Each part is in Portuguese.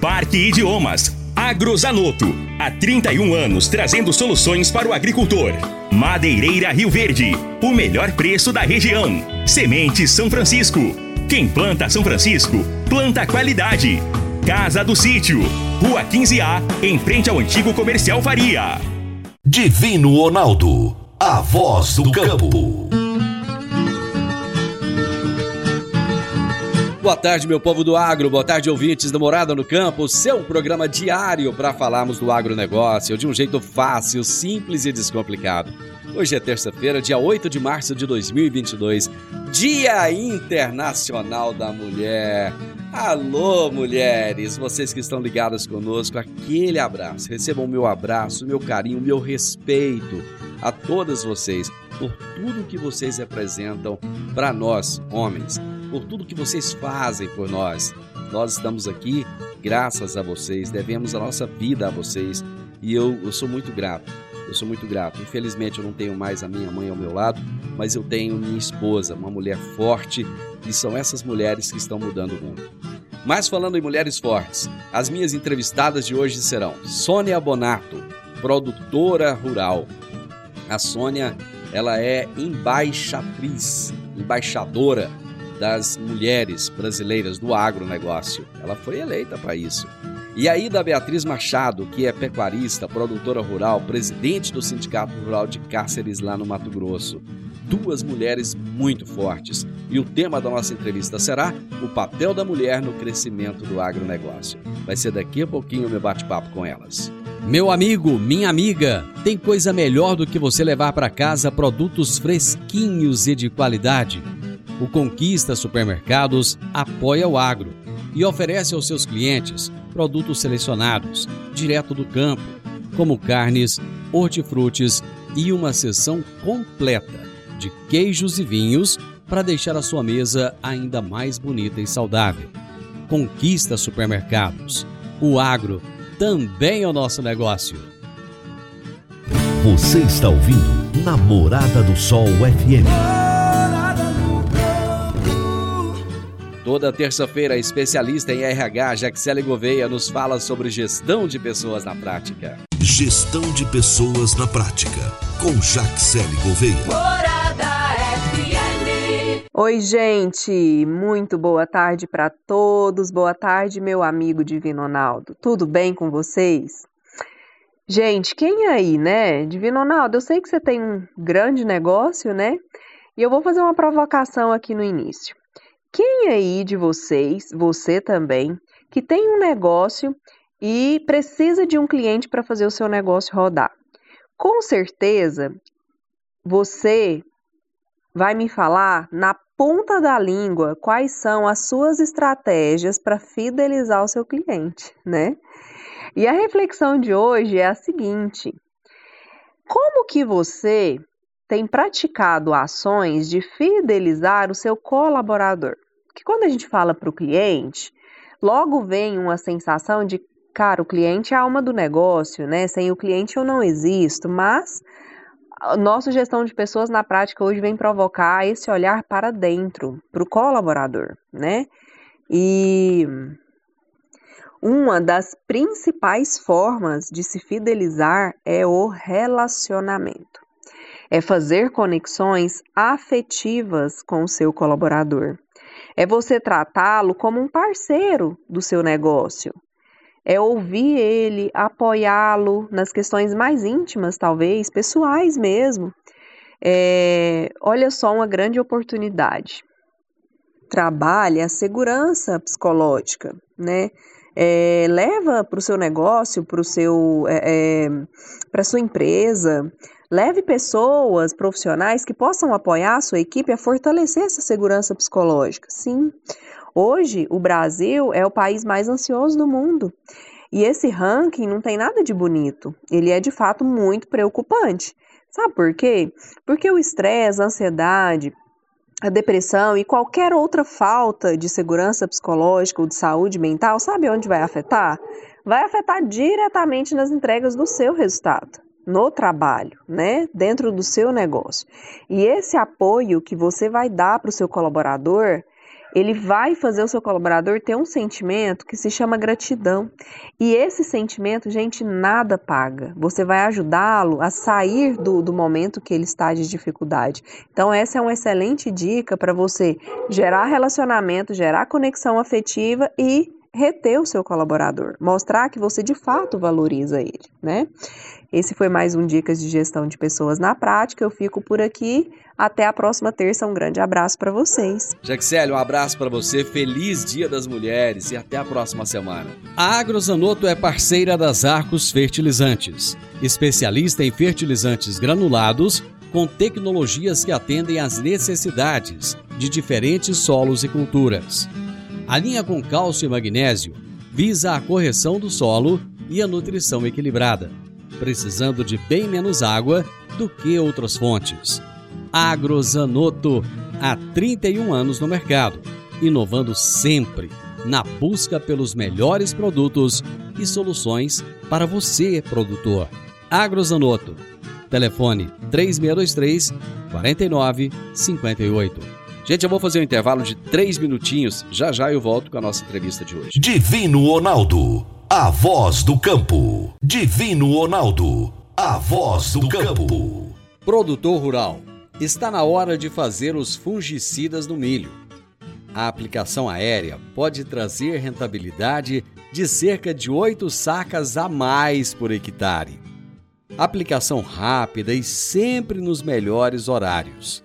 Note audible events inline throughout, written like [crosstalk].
Parque Idiomas. Agrozanoto. Há 31 anos trazendo soluções para o agricultor. Madeireira Rio Verde. O melhor preço da região. Sementes São Francisco. Quem planta São Francisco, planta qualidade. Casa do Sítio. Rua 15A, em frente ao antigo comercial Faria. Divino Ronaldo. A voz do campo. Boa tarde, meu povo do agro. Boa tarde, ouvintes da Morada no Campo. Seu programa diário para falarmos do agronegócio de um jeito fácil, simples e descomplicado. Hoje é terça-feira, dia 8 de março de 2022, Dia Internacional da Mulher. Alô, mulheres, vocês que estão ligadas conosco, aquele abraço. Recebam meu abraço, meu carinho, meu respeito a todas vocês por tudo que vocês representam para nós, homens, por tudo que vocês fazem por nós. Nós estamos aqui graças a vocês, devemos a nossa vida a vocês e eu, eu sou muito grato. Eu sou muito grato. Infelizmente eu não tenho mais a minha mãe ao meu lado, mas eu tenho minha esposa, uma mulher forte, e são essas mulheres que estão mudando o mundo. Mas falando em mulheres fortes, as minhas entrevistadas de hoje serão Sônia Bonato, produtora rural. A Sônia, ela é embaixatriz, embaixadora das mulheres brasileiras do agronegócio. Ela foi eleita para isso. E aí da Beatriz Machado, que é pecuarista, produtora rural, presidente do Sindicato Rural de Cáceres lá no Mato Grosso. Duas mulheres muito fortes. E o tema da nossa entrevista será o papel da mulher no crescimento do agronegócio. Vai ser daqui a pouquinho o meu bate-papo com elas. Meu amigo, minha amiga, tem coisa melhor do que você levar para casa produtos fresquinhos e de qualidade? O Conquista Supermercados apoia o agro e oferece aos seus clientes produtos selecionados, direto do campo, como carnes, hortifrutis e uma seção completa de queijos e vinhos para deixar a sua mesa ainda mais bonita e saudável. Conquista Supermercados. O agro também é o nosso negócio. Você está ouvindo Namorada do Sol FM. Toda terça-feira, a especialista em RH, Jaxele Gouveia, nos fala sobre gestão de pessoas na prática. Gestão de pessoas na prática. Com Jaxele Gouveia. Morada FM. Oi, gente, muito boa tarde para todos. Boa tarde, meu amigo Divino Ronaldo. Tudo bem com vocês? Gente, quem aí, né? Divino Ronaldo, eu sei que você tem um grande negócio, né? E eu vou fazer uma provocação aqui no início. Quem aí de vocês, você também, que tem um negócio e precisa de um cliente para fazer o seu negócio rodar? Com certeza, você vai me falar na ponta da língua quais são as suas estratégias para fidelizar o seu cliente, né? E a reflexão de hoje é a seguinte: como que você tem praticado ações de fidelizar o seu colaborador? Porque quando a gente fala para o cliente, logo vem uma sensação de, cara, o cliente é a alma do negócio, né? Sem o cliente eu não existo, mas nossa gestão de pessoas na prática hoje vem provocar esse olhar para dentro, para o colaborador, né? E uma das principais formas de se fidelizar é o relacionamento. É fazer conexões afetivas com o seu colaborador. É você tratá-lo como um parceiro do seu negócio. é ouvir ele, apoiá-lo nas questões mais íntimas, talvez, pessoais mesmo. É, olha só uma grande oportunidade. Trabalhe a segurança psicológica, né? É, leva para o seu negócio, para é, é para sua empresa, leve pessoas profissionais que possam apoiar a sua equipe a fortalecer essa segurança psicológica. Sim, hoje o Brasil é o país mais ansioso do mundo. E esse ranking não tem nada de bonito. Ele é de fato muito preocupante. Sabe por quê? Porque o estresse, a ansiedade, a depressão e qualquer outra falta de segurança psicológica ou de saúde mental, sabe onde vai afetar? Vai afetar diretamente nas entregas do seu resultado, no trabalho, né? Dentro do seu negócio. E esse apoio que você vai dar para o seu colaborador ele vai fazer o seu colaborador ter um sentimento que se chama gratidão. E esse sentimento, gente, nada paga. Você vai ajudá-lo a sair do, do momento que ele está de dificuldade. Então, essa é uma excelente dica para você gerar relacionamento, gerar conexão afetiva e reter o seu colaborador, mostrar que você de fato valoriza ele, né? Esse foi mais um Dicas de Gestão de Pessoas na Prática. Eu fico por aqui. Até a próxima terça. Um grande abraço para vocês. Jaxele, um abraço para você. Feliz Dia das Mulheres e até a próxima semana. A Agrozanoto é parceira das Arcos Fertilizantes, especialista em fertilizantes granulados com tecnologias que atendem às necessidades de diferentes solos e culturas. A linha com cálcio e magnésio visa a correção do solo e a nutrição equilibrada, precisando de bem menos água do que outras fontes. Agrozanoto, há 31 anos no mercado, inovando sempre na busca pelos melhores produtos e soluções para você, produtor. Agrozanoto. Telefone 3623 4958. Gente, eu vou fazer um intervalo de três minutinhos. Já já eu volto com a nossa entrevista de hoje. Divino Ronaldo, a voz do campo. Divino Ronaldo, a voz do campo. Produtor rural Está na hora de fazer os fungicidas no milho. A aplicação aérea pode trazer rentabilidade de cerca de 8 sacas a mais por hectare. Aplicação rápida e sempre nos melhores horários.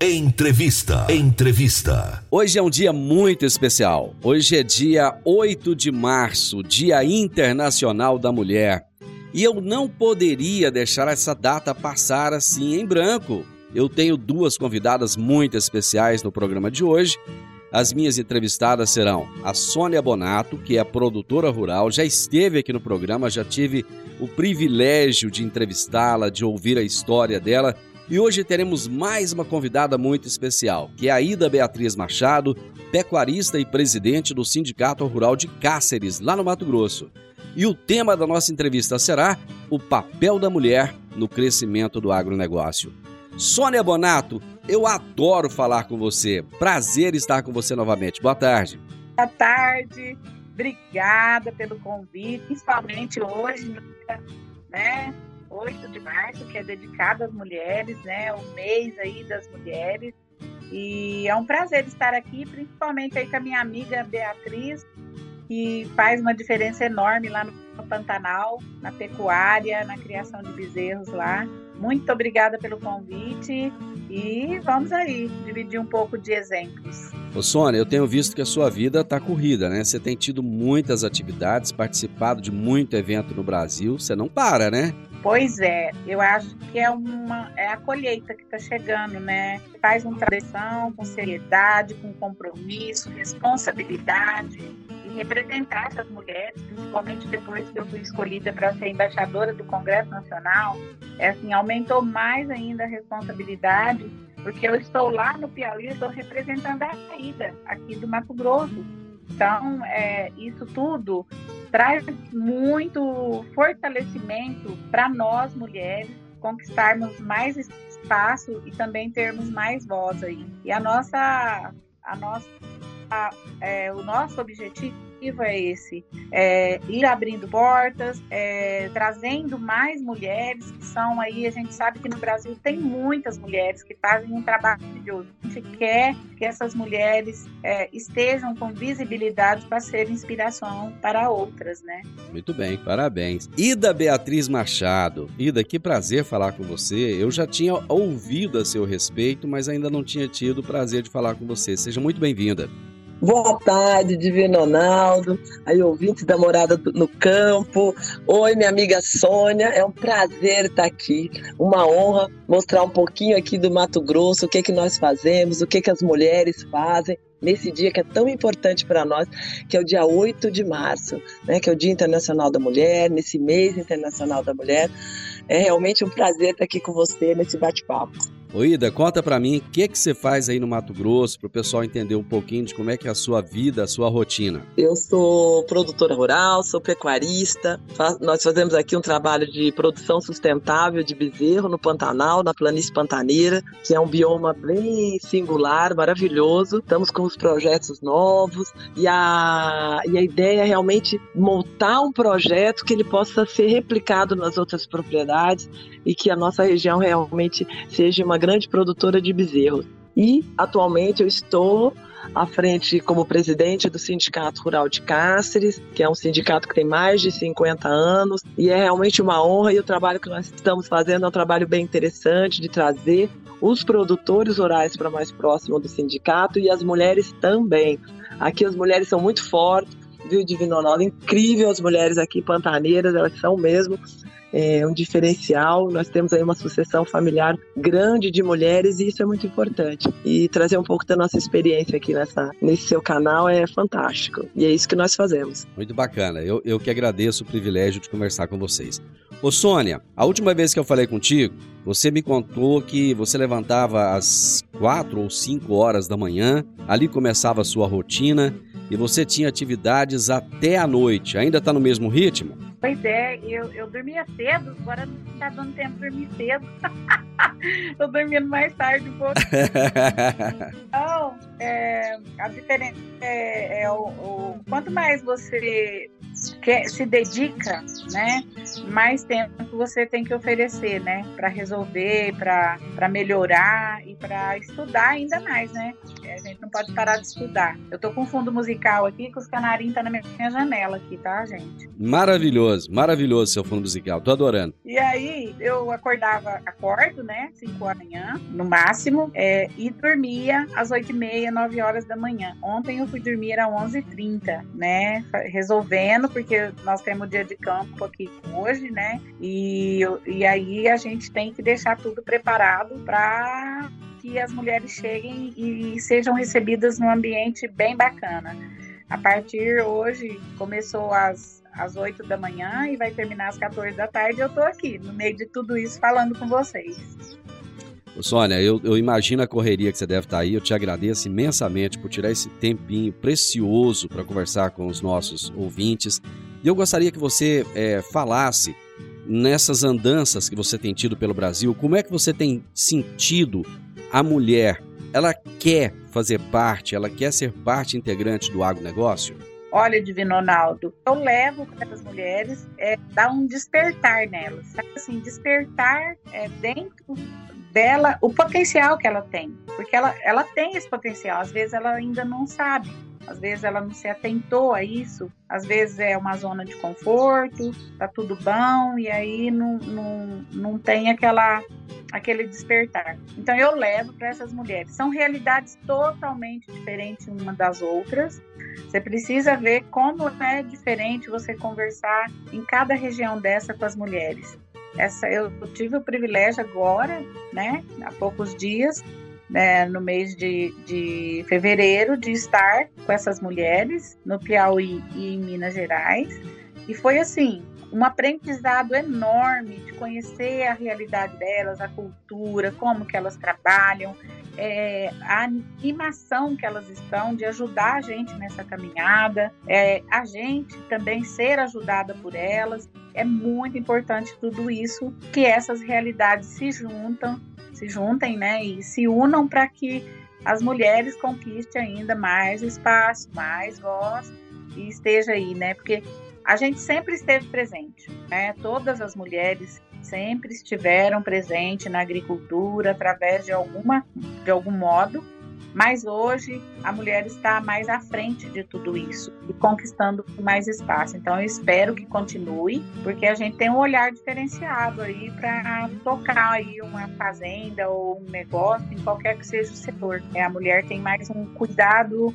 Entrevista. Entrevista. Hoje é um dia muito especial. Hoje é dia 8 de março, Dia Internacional da Mulher. E eu não poderia deixar essa data passar assim em branco. Eu tenho duas convidadas muito especiais no programa de hoje as minhas entrevistadas serão a Sônia Bonato, que é produtora rural, já esteve aqui no programa, já tive o privilégio de entrevistá-la, de ouvir a história dela. E hoje teremos mais uma convidada muito especial, que é a Ida Beatriz Machado, pecuarista e presidente do Sindicato Rural de Cáceres, lá no Mato Grosso. E o tema da nossa entrevista será o papel da mulher no crescimento do agronegócio. Sônia Bonato, eu adoro falar com você. Prazer estar com você novamente. Boa tarde. Boa tarde. Obrigada pelo convite, principalmente hoje, né? 8 de março, que é dedicado às mulheres, né? O mês aí das mulheres. E é um prazer estar aqui, principalmente aí com a minha amiga Beatriz, que faz uma diferença enorme lá no Pantanal, na pecuária, na criação de bezerros lá. Muito obrigada pelo convite e vamos aí dividir um pouco de exemplos. Ô Sônia, eu tenho visto que a sua vida está corrida, né? Você tem tido muitas atividades, participado de muito evento no Brasil, você não para, né? Pois é, eu acho que é uma é a colheita que está chegando, né? Faz uma tradição com seriedade, com compromisso, responsabilidade representar essas mulheres, principalmente depois que eu fui escolhida para ser embaixadora do Congresso Nacional, é assim, aumentou mais ainda a responsabilidade, porque eu estou lá no Piauí, estou representando a saída aqui do Mato Grosso. Então, é, isso tudo traz muito fortalecimento para nós mulheres conquistarmos mais espaço e também termos mais voz aí. E a nossa, a nossa, a, é, o nosso objetivo é esse: é, ir abrindo portas, é, trazendo mais mulheres que são aí. A gente sabe que no Brasil tem muitas mulheres que fazem um trabalho maravilhoso. A gente quer que essas mulheres é, estejam com visibilidade para ser inspiração para outras, né? Muito bem, parabéns. Ida Beatriz Machado. Ida, que prazer falar com você. Eu já tinha ouvido a seu respeito, mas ainda não tinha tido o prazer de falar com você. Seja muito bem-vinda. Boa tarde, Divino Ronaldo, aí ouvintes da Morada no Campo. Oi, minha amiga Sônia, é um prazer estar aqui, uma honra mostrar um pouquinho aqui do Mato Grosso, o que que nós fazemos, o que que as mulheres fazem nesse dia que é tão importante para nós, que é o dia 8 de março, né, que é o Dia Internacional da Mulher, nesse mês internacional da mulher. É realmente um prazer estar aqui com você nesse bate-papo. Ô Ida, conta para mim o que que você faz aí no Mato Grosso para o pessoal entender um pouquinho de como é que é a sua vida, a sua rotina. Eu sou produtora rural, sou pecuarista. nós fazemos aqui um trabalho de produção sustentável de bezerro no Pantanal, na planície pantaneira, que é um bioma bem singular, maravilhoso. Estamos com os projetos novos e a, e a ideia é realmente montar um projeto que ele possa ser replicado nas outras propriedades e que a nossa região realmente seja uma grande produtora de bezerros. E atualmente eu estou à frente como presidente do Sindicato Rural de Cáceres, que é um sindicato que tem mais de 50 anos, e é realmente uma honra e o trabalho que nós estamos fazendo é um trabalho bem interessante de trazer os produtores rurais para mais próximo do sindicato e as mulheres também. Aqui as mulheres são muito fortes, viu, Divino Ronaldo? Incrível as mulheres aqui pantaneiras, elas são mesmo é um diferencial. Nós temos aí uma sucessão familiar grande de mulheres e isso é muito importante. E trazer um pouco da nossa experiência aqui nessa, nesse seu canal é fantástico. E é isso que nós fazemos. Muito bacana. Eu, eu que agradeço o privilégio de conversar com vocês. Ô Sônia, a última vez que eu falei contigo, você me contou que você levantava às quatro ou cinco horas da manhã, ali começava a sua rotina e você tinha atividades até a noite. Ainda está no mesmo ritmo? Pois é, eu, eu dormia cedo, agora não está dando tempo de dormir cedo. [laughs] Tô dormindo mais tarde um pouco. [laughs] então, é, a diferença é, é o, o, quanto mais você quer, se dedica, né, mais tempo você tem que oferecer, né, para resolver, para melhorar e para estudar ainda mais, né? A gente não pode parar de estudar. Eu tô com fundo musical aqui, que os canarinhos tá na minha janela aqui, tá, gente? Maravilhoso, maravilhoso seu fundo musical. Tô adorando. E aí, eu acordava, acordo, né, 5 horas da manhã, no máximo, é, e dormia às 8 e meia, 9 horas da manhã. Ontem eu fui dormir às 11h30, né, resolvendo, porque nós temos dia de campo aqui hoje, né, e, e aí a gente tem que deixar tudo preparado para que as mulheres cheguem e sejam recebidas num ambiente bem bacana. A partir hoje, começou às, às 8 da manhã e vai terminar às 14 da tarde. Eu estou aqui, no meio de tudo isso, falando com vocês. Sônia, eu, eu, imagino a correria que você deve estar aí. Eu te agradeço imensamente por tirar esse tempinho precioso para conversar com os nossos ouvintes. E eu gostaria que você é, falasse nessas andanças que você tem tido pelo Brasil, como é que você tem sentido a mulher, ela quer fazer parte, ela quer ser parte integrante do agronegócio? Olha, Divino Ronaldo, eu levo para as mulheres é, dar um despertar nelas, sabe? assim, despertar é, dentro dela o potencial que ela tem, porque ela, ela tem esse potencial, às vezes ela ainda não sabe, às vezes ela não se atentou a isso, às vezes é uma zona de conforto, tá tudo bom, e aí não, não, não tem aquela, aquele despertar. Então eu levo para essas mulheres. São realidades totalmente diferentes uma das outras. Você precisa ver como é diferente você conversar em cada região dessa com as mulheres. Essa eu tive o privilégio agora, né, há poucos dias, né, no mês de, de fevereiro, de estar com essas mulheres no Piauí e em Minas Gerais. E foi assim, um aprendizado enorme de conhecer a realidade delas, a cultura, como que elas trabalham, é, a animação que elas estão de ajudar a gente nessa caminhada, é, a gente também ser ajudada por elas. É muito importante tudo isso, que essas realidades se juntam, se juntem, né, e se unam para que as mulheres conquistem ainda mais espaço, mais voz e esteja aí, né? Porque a gente sempre esteve presente, né? Todas as mulheres sempre estiveram presentes na agricultura através de alguma de algum modo, mas hoje a mulher está mais à frente de tudo isso e conquistando mais espaço. Então eu espero que continue, porque a gente tem um olhar diferenciado aí para tocar aí uma fazenda ou um negócio em qualquer que seja o setor. É, a mulher tem mais um cuidado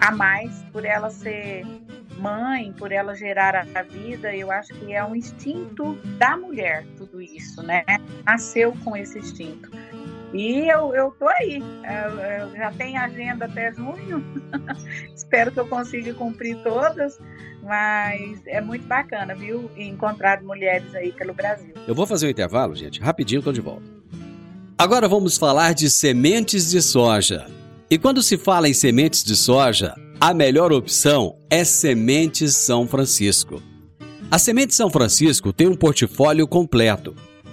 a mais por ela ser mãe, por ela gerar a vida, eu acho que é um instinto da mulher, tudo isso, né? Nasceu com esse instinto. E eu, eu tô aí, eu, eu já tenho agenda até junho, [laughs] espero que eu consiga cumprir todas, mas é muito bacana, viu? Encontrar mulheres aí pelo Brasil. Eu vou fazer um intervalo, gente, rapidinho, tô de volta. Agora vamos falar de sementes de soja. E quando se fala em sementes de soja, a melhor opção é Sementes São Francisco. A Semente São Francisco tem um portfólio completo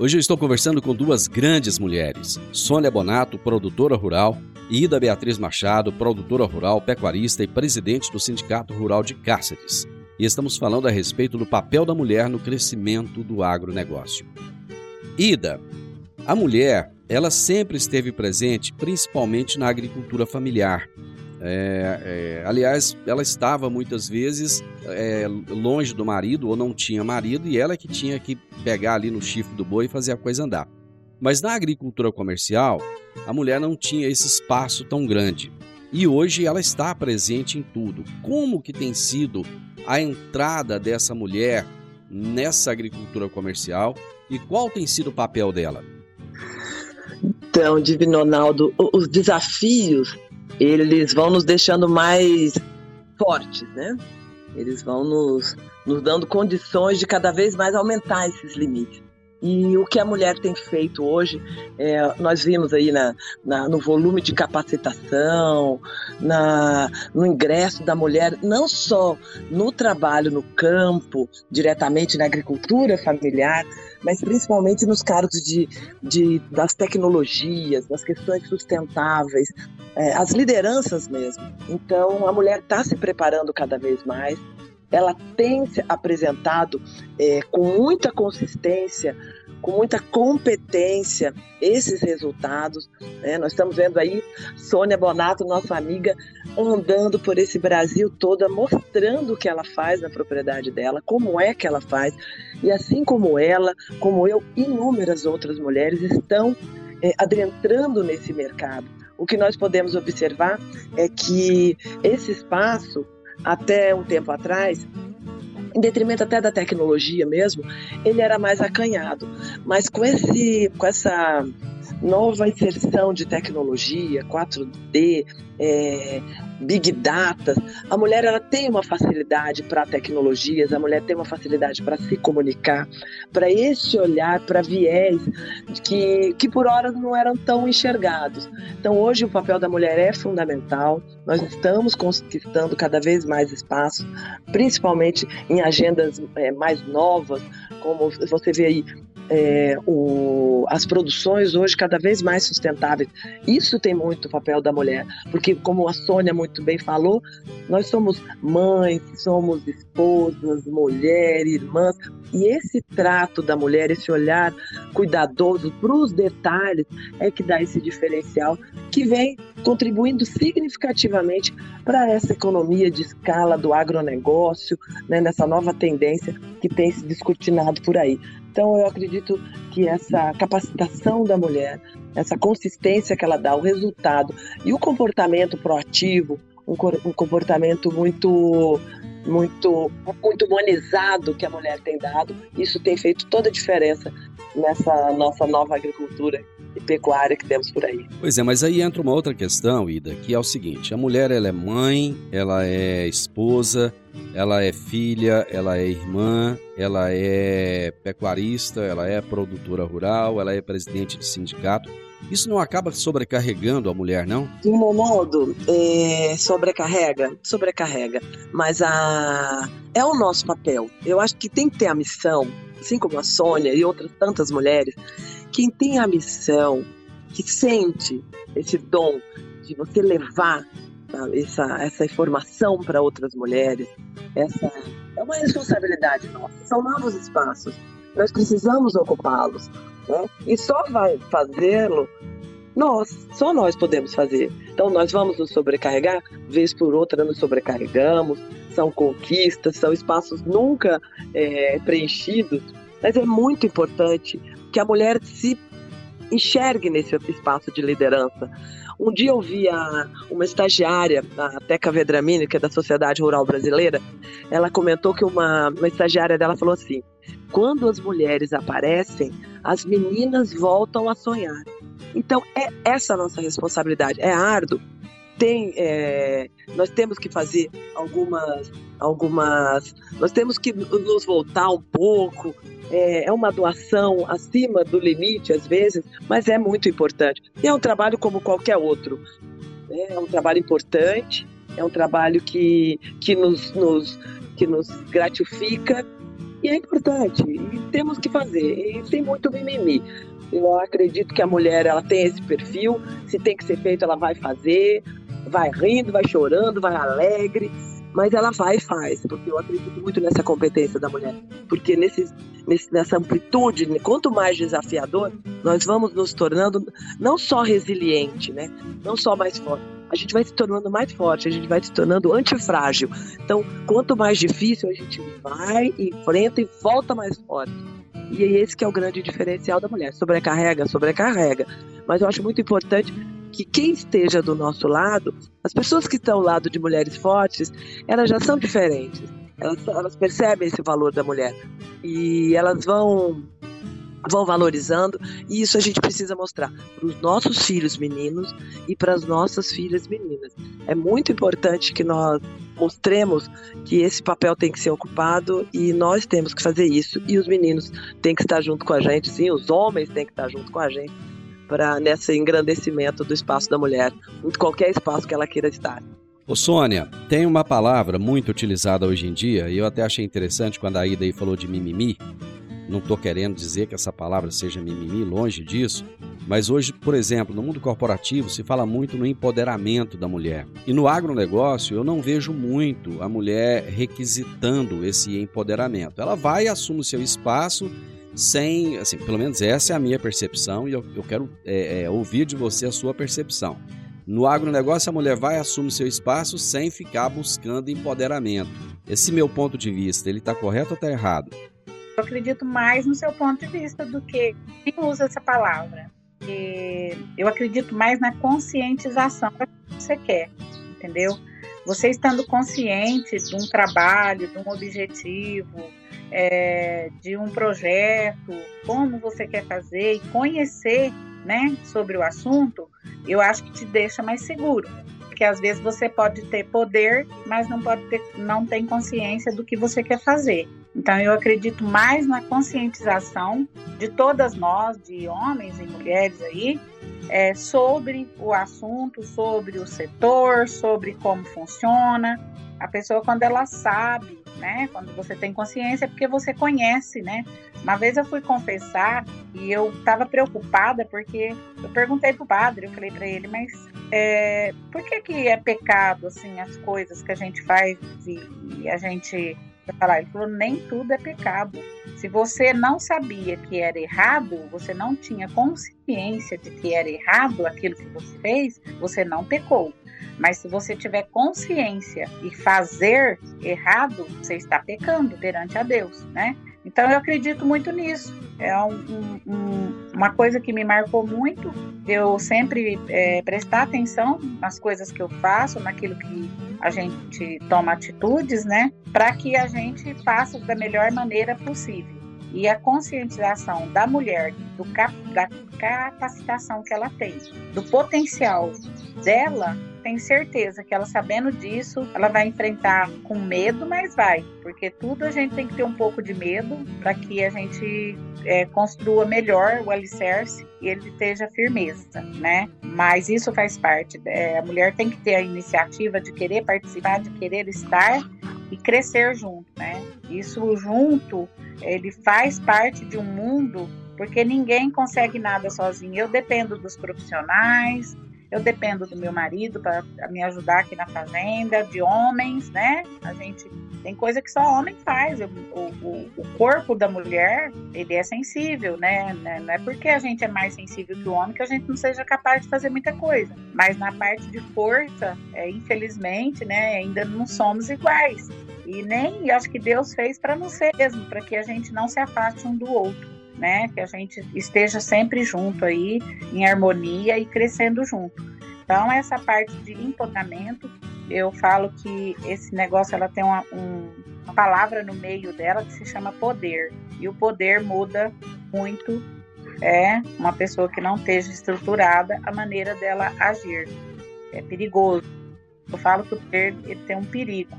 Hoje eu estou conversando com duas grandes mulheres: Sônia Bonato, produtora rural, e Ida Beatriz Machado, produtora rural, pecuarista e presidente do Sindicato Rural de Cáceres. E estamos falando a respeito do papel da mulher no crescimento do agronegócio. Ida, a mulher, ela sempre esteve presente, principalmente na agricultura familiar. É, é, aliás, ela estava muitas vezes é, longe do marido ou não tinha marido e ela que tinha que pegar ali no chifre do boi e fazer a coisa andar. Mas na agricultura comercial, a mulher não tinha esse espaço tão grande. E hoje ela está presente em tudo. Como que tem sido a entrada dessa mulher nessa agricultura comercial e qual tem sido o papel dela? Então, Divino Ronaldo, os desafios eles vão nos deixando mais fortes, né? Eles vão nos, nos dando condições de cada vez mais aumentar esses limites. E o que a mulher tem feito hoje, é, nós vimos aí na, na, no volume de capacitação, na, no ingresso da mulher, não só no trabalho no campo, diretamente na agricultura familiar, mas principalmente nos cargos de, de, das tecnologias, das questões sustentáveis, é, as lideranças mesmo. Então, a mulher está se preparando cada vez mais ela tem se apresentado é, com muita consistência, com muita competência esses resultados. Né? Nós estamos vendo aí Sônia Bonato, nossa amiga, andando por esse Brasil toda, mostrando o que ela faz na propriedade dela, como é que ela faz. E assim como ela, como eu, inúmeras outras mulheres estão é, adentrando nesse mercado. O que nós podemos observar é que esse espaço até um tempo atrás, em detrimento até da tecnologia mesmo, ele era mais acanhado. Mas com esse, com essa nova inserção de tecnologia, 4D, é, Big Data. A mulher ela tem uma facilidade para tecnologias, a mulher tem uma facilidade para se comunicar, para esse olhar, para viés que, que por horas não eram tão enxergados. Então hoje o papel da mulher é fundamental, nós estamos conquistando cada vez mais espaço, principalmente em agendas é, mais novas, como você vê aí é, o, as produções hoje cada vez mais sustentáveis. Isso tem muito papel da mulher, porque como a Sônia muito bem falou, nós somos mães, somos esposas, mulheres, irmãs, e esse trato da mulher, esse olhar cuidadoso para os detalhes, é que dá esse diferencial que vem contribuindo significativamente para essa economia de escala do agronegócio, né, nessa nova tendência que tem se discutinado por aí. Então, eu acredito que essa capacitação da mulher, essa consistência que ela dá, o resultado e o comportamento proativo, um, um comportamento muito muito muito humanizado que a mulher tem dado, isso tem feito toda a diferença nessa nossa nova agricultura e pecuária que temos por aí. Pois é, mas aí entra uma outra questão, Ida, que é o seguinte: a mulher ela é mãe, ela é esposa, ela é filha, ela é irmã, ela é pecuarista, ela é produtora rural, ela é presidente de sindicato. Isso não acaba sobrecarregando a mulher, não? De um modo, é, sobrecarrega, sobrecarrega. Mas a, é o nosso papel. Eu acho que tem que ter a missão, assim como a Sônia e outras tantas mulheres, quem tem a missão, que sente esse dom de você levar essa, essa informação para outras mulheres, essa é uma responsabilidade nossa. São novos espaços. Nós precisamos ocupá-los. Né? E só vai fazê-lo nós, só nós podemos fazer. Então nós vamos nos sobrecarregar, vez por outra nos sobrecarregamos, são conquistas, são espaços nunca é, preenchidos, mas é muito importante que a mulher se enxergue nesse espaço de liderança. Um dia eu vi a, uma estagiária, a Teca Vedramini, que é da Sociedade Rural Brasileira, ela comentou que uma, uma estagiária dela falou assim: quando as mulheres aparecem, as meninas voltam a sonhar. Então, é essa a nossa responsabilidade. É árduo. Tem, é, nós temos que fazer algumas, algumas. Nós temos que nos voltar um pouco. É, é uma doação acima do limite, às vezes, mas é muito importante. E é um trabalho como qualquer outro. Né? É um trabalho importante, é um trabalho que, que, nos, nos, que nos gratifica e é importante, e temos que fazer, e tem muito mimimi. Eu acredito que a mulher ela tem esse perfil, se tem que ser feito, ela vai fazer, vai rindo, vai chorando, vai alegre, mas ela vai e faz, porque eu acredito muito nessa competência da mulher. Porque nesse, nesse, nessa amplitude, quanto mais desafiador, nós vamos nos tornando não só resiliente, né? não só mais forte, a gente vai se tornando mais forte, a gente vai se tornando antifrágil. Então, quanto mais difícil, a gente vai, enfrenta e volta mais forte. E é esse que é o grande diferencial da mulher. Sobrecarrega, sobrecarrega. Mas eu acho muito importante que quem esteja do nosso lado, as pessoas que estão ao lado de mulheres fortes, elas já são diferentes. Elas, elas percebem esse valor da mulher. E elas vão vão valorizando e isso a gente precisa mostrar para os nossos filhos meninos e para as nossas filhas meninas. É muito importante que nós mostremos que esse papel tem que ser ocupado e nós temos que fazer isso e os meninos têm que estar junto com a gente, sim, os homens têm que estar junto com a gente para nesse engrandecimento do espaço da mulher, em qualquer espaço que ela queira estar. Ô Sônia, tem uma palavra muito utilizada hoje em dia, e eu até achei interessante quando a Ida aí falou de mimimi, não estou querendo dizer que essa palavra seja mimimi, longe disso, mas hoje, por exemplo, no mundo corporativo se fala muito no empoderamento da mulher. E no agronegócio eu não vejo muito a mulher requisitando esse empoderamento. Ela vai assume o seu espaço sem, assim, pelo menos essa é a minha percepção e eu, eu quero é, é, ouvir de você a sua percepção. No agronegócio, a mulher vai e assume seu espaço sem ficar buscando empoderamento. Esse meu ponto de vista, ele está correto ou está errado? Eu acredito mais no seu ponto de vista do que quem usa essa palavra. E eu acredito mais na conscientização que você quer, entendeu? Você estando consciente de um trabalho, de um objetivo, é, de um projeto, como você quer fazer e conhecer né, sobre o assunto, eu acho que te deixa mais seguro. Porque às vezes você pode ter poder, mas não pode ter, não tem consciência do que você quer fazer. Então eu acredito mais na conscientização de todas nós, de homens e mulheres aí, é, sobre o assunto, sobre o setor, sobre como funciona. A pessoa quando ela sabe, né? Quando você tem consciência, é porque você conhece, né? Uma vez eu fui confessar e eu estava preocupada porque eu perguntei pro padre, eu falei para ele, mas é, por que que é pecado assim as coisas que a gente faz e, e a gente falar. Ele falou: nem tudo é pecado. Se você não sabia que era errado, você não tinha consciência de que era errado aquilo que você fez, você não pecou. Mas se você tiver consciência e fazer errado, você está pecando perante a Deus, né? Então eu acredito muito nisso. É um, um, uma coisa que me marcou muito. Eu sempre é, prestar atenção nas coisas que eu faço, naquilo que a gente toma atitudes, né? Para que a gente faça da melhor maneira possível. E a conscientização da mulher, do cap, da capacitação que ela tem, do potencial dela, tenho certeza que ela sabendo disso, ela vai enfrentar com medo, mas vai, porque tudo a gente tem que ter um pouco de medo para que a gente é, construa melhor o alicerce e ele esteja firmeza, né? Mas isso faz parte. É, a mulher tem que ter a iniciativa de querer participar, de querer estar e crescer junto, né? Isso junto, ele faz parte de um mundo porque ninguém consegue nada sozinho. Eu dependo dos profissionais, eu dependo do meu marido para me ajudar aqui na fazenda, de homens, né? A gente tem coisa que só homem faz. O, o, o corpo da mulher, ele é sensível, né? né? Não é porque a gente é mais sensível que o homem que a gente não seja capaz de fazer muita coisa. Mas na parte de força, é, infelizmente, né? Ainda não somos iguais. E nem acho que Deus fez para não ser mesmo, para que a gente não se afaste um do outro né? Que a gente esteja sempre junto aí, em harmonia e crescendo junto. Então, essa parte de empoderamento, eu falo que esse negócio ela tem uma, um, uma palavra no meio dela que se chama poder. E o poder muda muito é uma pessoa que não esteja estruturada a maneira dela agir. É perigoso. Eu falo que o poder ele tem um perigo.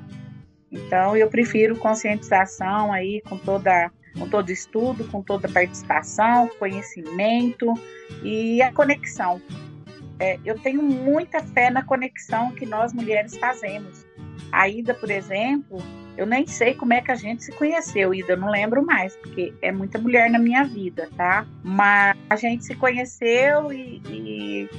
Então eu prefiro conscientização aí com toda com todo estudo, com toda participação, conhecimento e a conexão. É, eu tenho muita fé na conexão que nós mulheres fazemos. A Ida, por exemplo, eu nem sei como é que a gente se conheceu, Ida, eu não lembro mais, porque é muita mulher na minha vida, tá? Mas a gente se conheceu e, e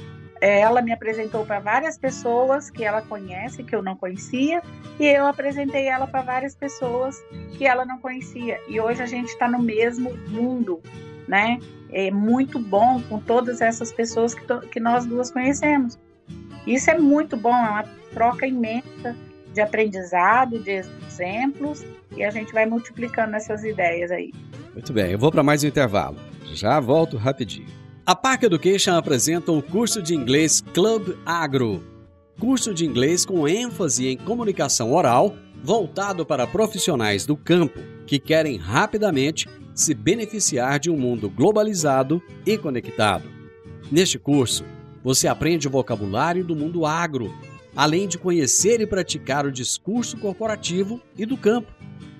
ela me apresentou para várias pessoas que ela conhece, que eu não conhecia, e eu apresentei ela para várias pessoas que ela não conhecia. E hoje a gente está no mesmo mundo, né? É muito bom com todas essas pessoas que, que nós duas conhecemos. Isso é muito bom, é uma troca imensa de aprendizado, de exemplos, e a gente vai multiplicando essas ideias aí. Muito bem, eu vou para mais um intervalo. Já volto rapidinho. A Park Education apresenta o curso de inglês Club Agro, curso de inglês com ênfase em comunicação oral, voltado para profissionais do campo que querem rapidamente se beneficiar de um mundo globalizado e conectado. Neste curso, você aprende o vocabulário do mundo agro, além de conhecer e praticar o discurso corporativo e do campo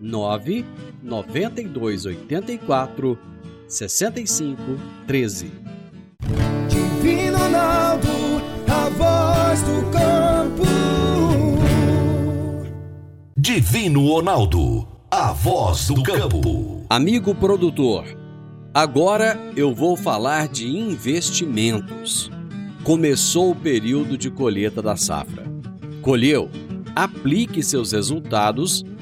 9 92 84 65 13. Divino Ronaldo, a voz do campo. Divino Ronaldo, a voz do campo. Amigo produtor, agora eu vou falar de investimentos. Começou o período de colheita da safra. Colheu? Aplique seus resultados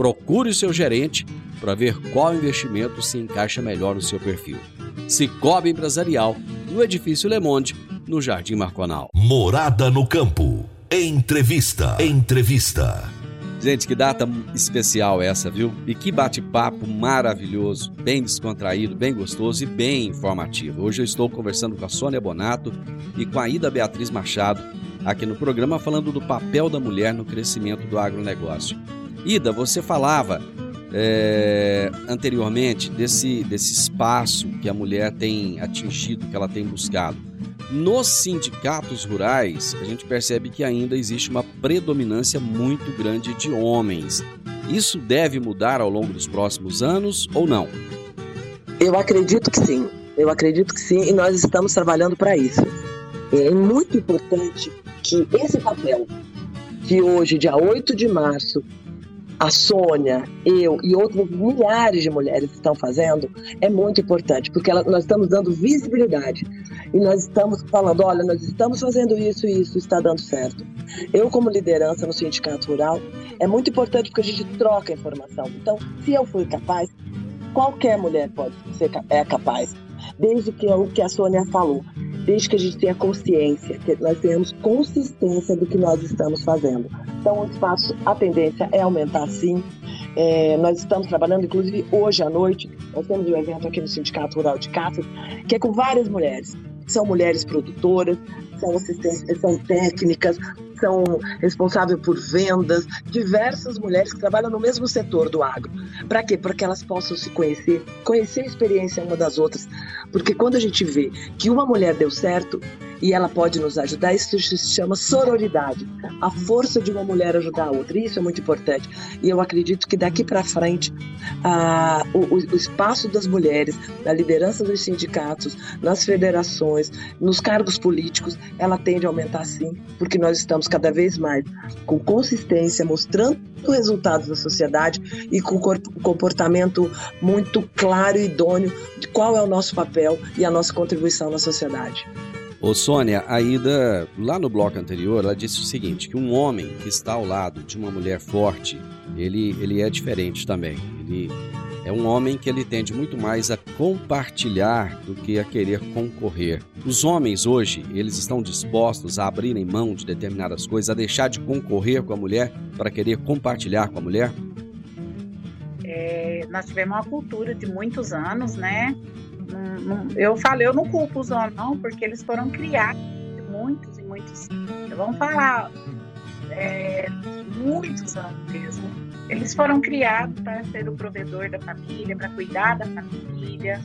Procure o seu gerente para ver qual investimento se encaixa melhor no seu perfil. Cicobi Empresarial, no Edifício Le Monde, no Jardim Marconal. Morada no campo. Entrevista. Entrevista. Gente, que data especial essa, viu? E que bate-papo maravilhoso, bem descontraído, bem gostoso e bem informativo. Hoje eu estou conversando com a Sônia Bonato e com a Ida Beatriz Machado aqui no programa falando do papel da mulher no crescimento do agronegócio. Ida, você falava é, anteriormente desse, desse espaço que a mulher tem atingido, que ela tem buscado. Nos sindicatos rurais, a gente percebe que ainda existe uma predominância muito grande de homens. Isso deve mudar ao longo dos próximos anos ou não? Eu acredito que sim. Eu acredito que sim e nós estamos trabalhando para isso. É muito importante que esse papel, que hoje, dia 8 de março, a Sônia, eu e outras milhares de mulheres estão fazendo é muito importante, porque ela, nós estamos dando visibilidade e nós estamos falando: olha, nós estamos fazendo isso e isso está dando certo. Eu, como liderança no Sindicato Rural, é muito importante porque a gente troca informação. Então, se eu fui capaz, qualquer mulher pode ser é capaz, desde que é o que a Sônia falou desde que a gente tenha consciência, que nós tenhamos consistência do que nós estamos fazendo. Então, o espaço, a tendência é aumentar sim. É, nós estamos trabalhando, inclusive hoje à noite, nós temos um evento aqui no Sindicato Rural de Caças, que é com várias mulheres. São mulheres produtoras, são, são técnicas, são responsáveis por vendas, diversas mulheres que trabalham no mesmo setor do agro. Para quê? Para que elas possam se conhecer, conhecer a experiência uma das outras. Porque quando a gente vê que uma mulher deu certo, e ela pode nos ajudar. Isso se chama sororidade, a força de uma mulher ajudar a outra. Isso é muito importante. E eu acredito que daqui para frente o, o, espaço das mulheres, na liderança dos sindicatos, nas federações, nos cargos políticos, ela tende a aumentar sim, porque nós estamos cada vez mais com consistência, mostrando resultados na sociedade e com comportamento muito claro e idôneo de qual é o nosso papel e a nossa contribuição na sociedade. Ô Sônia, a Ida, lá no bloco anterior, ela disse o seguinte, que um homem que está ao lado de uma mulher forte, ele, ele é diferente também. Ele é um homem que ele tende muito mais a compartilhar do que a querer concorrer. Os homens hoje, eles estão dispostos a abrirem mão de determinadas coisas, a deixar de concorrer com a mulher para querer compartilhar com a mulher? É, nós tivemos uma cultura de muitos anos, né? Eu falei, eu não culpo os homens, não, porque eles foram criados de muitos e muitos. Vamos falar, é, muitos anos mesmo. Eles foram criados para ser o provedor da família, para cuidar da família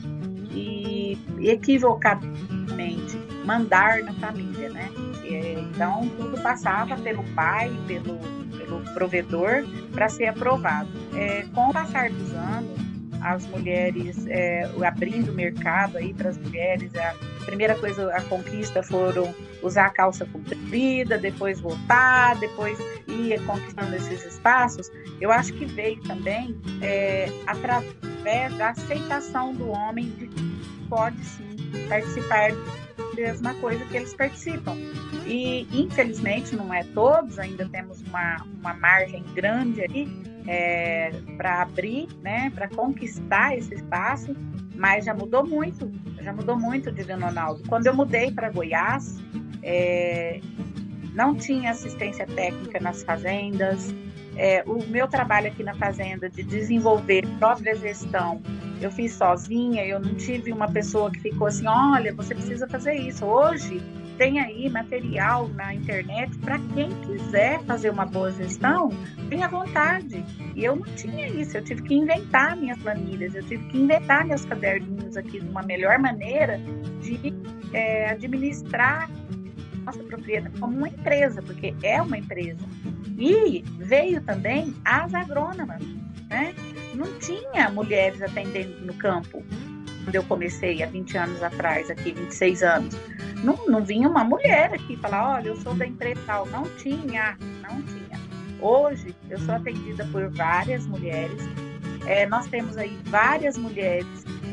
e equivocadamente mandar na família, né? Então tudo passava pelo pai, pelo, pelo provedor para ser aprovado. É, com o passar dos anos, as mulheres é, abrindo o mercado aí para as mulheres. A primeira coisa, a conquista foram usar a calça comprida, depois voltar, depois ir conquistando esses espaços. Eu acho que veio também é, através da aceitação do homem de que pode sim participar mesma coisa que eles participam. E infelizmente não é todos, ainda temos uma, uma margem grande ali é, para abrir, né, para conquistar esse espaço, mas já mudou muito, já mudou muito, Divino Ronaldo. Quando eu mudei para Goiás, é, não tinha assistência técnica nas fazendas. É, o meu trabalho aqui na fazenda de desenvolver própria gestão, eu fiz sozinha, eu não tive uma pessoa que ficou assim, olha, você precisa fazer isso. Hoje tem aí material na internet para quem quiser fazer uma boa gestão, tenha vontade. E eu não tinha isso, eu tive que inventar minhas planilhas, eu tive que inventar meus caderninhos aqui de uma melhor maneira de é, administrar nossa propriedade como uma empresa, porque é uma empresa. E veio também as agrônomas, né? Não tinha mulheres atendendo no campo. Eu comecei há 20 anos atrás, aqui, 26 anos, não, não vinha uma mulher aqui falar, olha, eu sou da empresa tal. Não tinha, não tinha. Hoje, eu sou atendida por várias mulheres. É, nós temos aí várias mulheres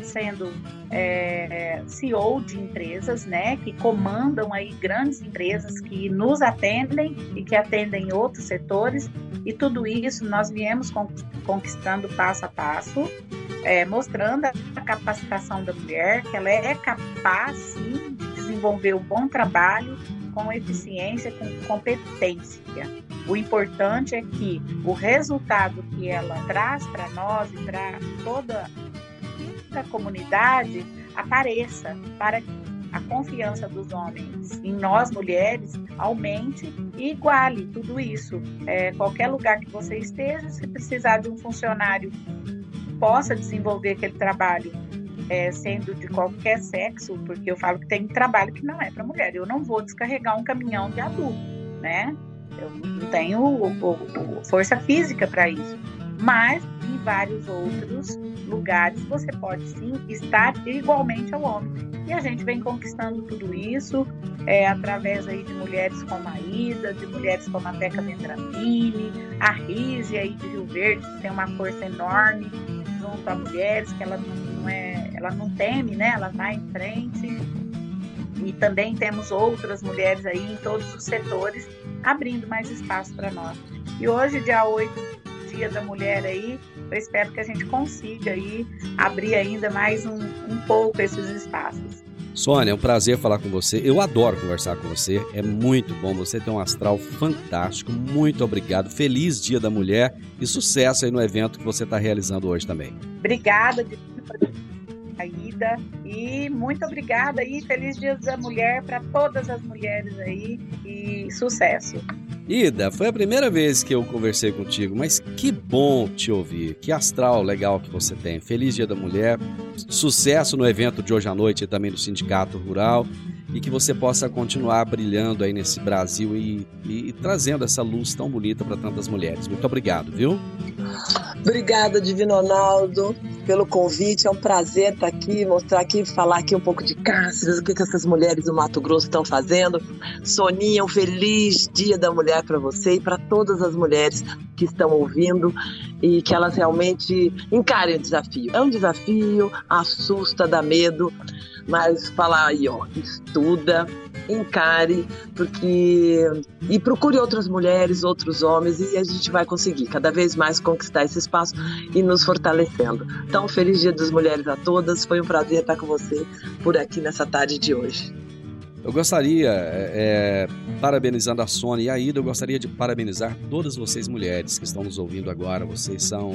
sendo é, CEO de empresas, né, que comandam aí grandes empresas que nos atendem e que atendem outros setores, e tudo isso nós viemos conquistando passo a passo, é, mostrando a capacitação da mulher, que ela é capaz, sim, de desenvolver um bom trabalho com eficiência, com competência. O importante é que o resultado que ela traz para nós e para toda da comunidade apareça para que a confiança dos homens em nós mulheres aumente e iguale tudo isso. É, qualquer lugar que você esteja, se precisar de um funcionário possa desenvolver aquele trabalho, é, sendo de qualquer sexo, porque eu falo que tem trabalho que não é para mulher. Eu não vou descarregar um caminhão de adulto, né? Eu não tenho o, o, o, força física para isso. Mas em vários outros lugares você pode sim estar igualmente ao homem. E a gente vem conquistando tudo isso é, através aí de mulheres como a Ida, de mulheres como a Teca Vendramini, a Rise aí de Rio Verde, que tem uma força enorme junto a mulheres, que ela não é, ela não teme, né? Ela vai em frente. E também temos outras mulheres aí em todos os setores abrindo mais espaço para nós. E hoje, dia 8 Dia da Mulher aí, eu espero que a gente consiga aí abrir ainda mais um, um pouco esses espaços. Sônia, é um prazer falar com você. Eu adoro conversar com você. É muito bom. Você tem um astral fantástico. Muito obrigado. Feliz Dia da Mulher e sucesso aí no evento que você está realizando hoje também. Obrigada a ida e muito obrigada e feliz Dia da Mulher para todas as mulheres aí e sucesso. Ida, foi a primeira vez que eu conversei contigo, mas que bom te ouvir. Que astral legal que você tem. Feliz Dia da Mulher. Sucesso no evento de hoje à noite e também do Sindicato Rural. E que você possa continuar brilhando aí nesse Brasil e, e, e trazendo essa luz tão bonita para tantas mulheres. Muito obrigado, viu? Obrigada, Divino Ronaldo, pelo convite. É um prazer estar aqui, mostrar aqui, falar aqui um pouco de Cáceres, o que, que essas mulheres do Mato Grosso estão fazendo. Soninha, um feliz Dia da Mulher para você e para todas as mulheres que estão ouvindo e que elas realmente encarem o desafio. É um desafio, assusta, dá medo, mas falar aí, ó, estuda, encare, porque e procure outras mulheres, outros homens e a gente vai conseguir cada vez mais conquistar esse espaço e nos fortalecendo. Então, feliz Dia das Mulheres a todas. Foi um prazer estar com você por aqui nessa tarde de hoje. Eu gostaria, é, parabenizando a Sônia e a Ida, eu gostaria de parabenizar todas vocês mulheres que estão nos ouvindo agora. Vocês são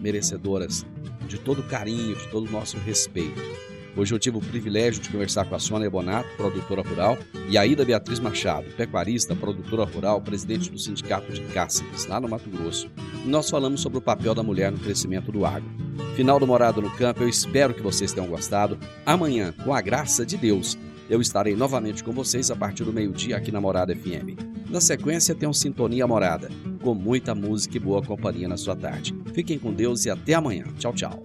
merecedoras de todo o carinho, de todo o nosso respeito. Hoje eu tive o privilégio de conversar com a Sônia Bonato, produtora rural, e a Ida Beatriz Machado, pecuarista, produtora rural, presidente do Sindicato de Cáceres, lá no Mato Grosso. E nós falamos sobre o papel da mulher no crescimento do agro. Final do Morado no Campo, eu espero que vocês tenham gostado. Amanhã, com a graça de Deus, eu estarei novamente com vocês a partir do meio-dia aqui na Morada FM. Na sequência, tem um Sintonia Morada, com muita música e boa companhia na sua tarde. Fiquem com Deus e até amanhã. Tchau, tchau.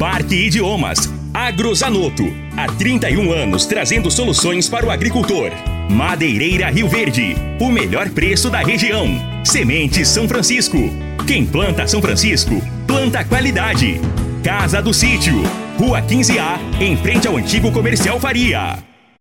Parque Idiomas. Agrozanoto. Há 31 anos trazendo soluções para o agricultor. Madeireira Rio Verde. O melhor preço da região. Sementes São Francisco. Quem planta São Francisco, planta qualidade. Casa do Sítio, Rua 15A, em frente ao antigo comercial Faria.